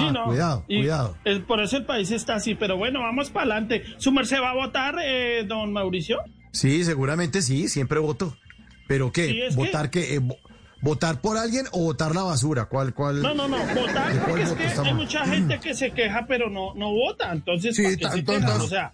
Sí, no. cuidado, Y cuidado. es- por eso el país está así, pero bueno, vamos para adelante. ¿Su merced va a votar, eh, don Mauricio? Sí, seguramente sí, siempre voto. ¿Pero qué? Sí, que- ¿Votar qué? Eh, vo- ¿Votar por alguien o votar la basura? ¿Cuál, cuál? No, no, no, votar ¿De cuál porque es que hay mucha gente que se queja pero no, no vota, entonces Sí, ¿para qué se tanto- quejan? tanto- O sea,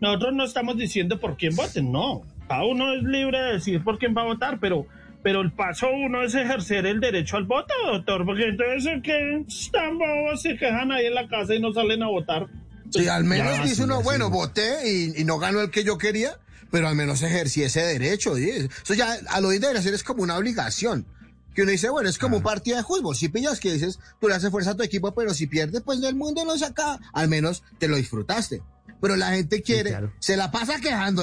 nosotros no estamos diciendo por quién voten, no. Cada uno es libre de decir por quién va a votar, pero, pero el paso uno es ejercer el derecho al voto, doctor, porque entonces que están bobos, se quejan ahí en la casa y no salen a votar. Sí, al menos Ya, dice sí, uno, sí. bueno, voté y, y no ganó el que yo quería, pero al menos ejercí ese derecho. ¿sí? Eso ya a lo debería ser es como una obligación. Que uno dice, bueno, es como un partido de fútbol. Si pillas que dices, tú le haces fuerza a tu equipo, pero si pierdes, pues del mundo no saca. Al menos te lo disfrutaste. Pero la gente quiere, claro. se la pasa quejando.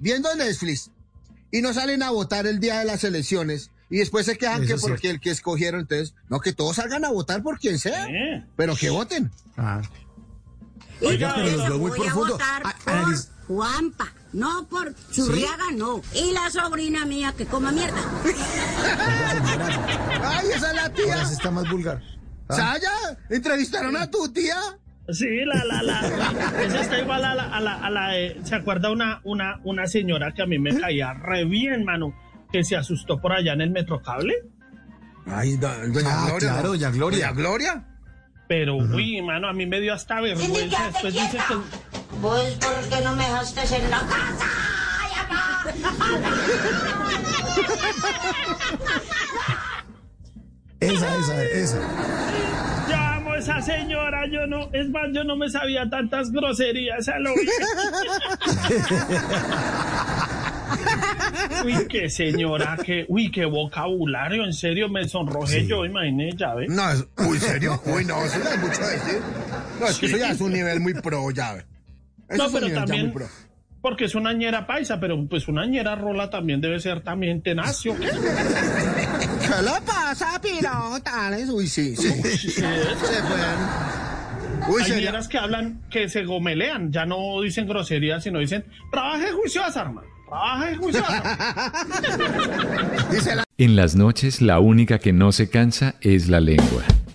Viendo Netflix y no salen a votar el día de las elecciones y después se quejan Eso que porque cierto. el que escogieron, entonces, no, que todos salgan a votar por quien sea, Eh. pero que voten. Ah. Oiga, pero los veo muy voy a profundo. votar Ah, por Juanpa, no por Zurriaga, no. Y la sobrina mía que coma mierda. Ay, esa es la Ahora tía. sí está más vulgar. Ah. Saya, entrevistaron a tu tía. Sí, la, la, la, la- esa está igual a la, a la, a la, eh, ¿se acuerda una, una, una señora que a mí me caía re bien, mano, que se asustó por allá en el Metrocable? Ay, do- doña Ah, Gloria. claro, doña Gloria. Doña Gloria. Pero, uy, mano, a mí me dio hasta vergüenza. Después dice que... Vos, ¿por qué no me dejaste en la casa? ¡Ay, Esa, esa, esa. Esa señora, yo no, es más, yo no me sabía tantas groserías a lo Uy, qué señora, qué, uy, qué vocabulario, en serio, me sonrojé yo, imaginé, ya ve. No, es, uy, ¿serio? Uy, no, eso ya es mucho decir. No, es que eso ya es un nivel muy pro, ya ve. Eso No, es un pero nivel ya también, muy pro. porque es una ñera paisa, pero pues una ñera rola también debe ser también tenaz, ¿o qué? ¿Qué le pasa, pirotales? Uy, sí, sí. Se pueden. Uy, Hay ñeras que hablan, que se gomelean, ya no dicen groserías, sino dicen, trabaje juiciosa, hermano, trabaje juiciosa. En las noches la única que no se cansa es la lengua.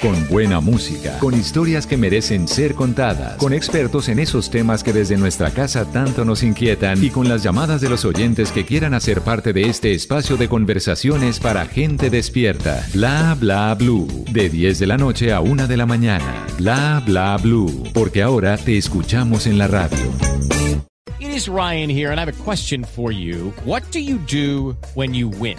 Con buena música, con historias que merecen ser contadas, con expertos en esos temas que desde nuestra casa tanto nos inquietan y con las llamadas de los oyentes que quieran hacer parte de este espacio de conversaciones para gente despierta. Bla bla blue. De 10 de la noche a 1 de la mañana. Bla bla blue. Porque ahora te escuchamos en la radio. It is Ryan here, and I have a question for you. What do you do when you win?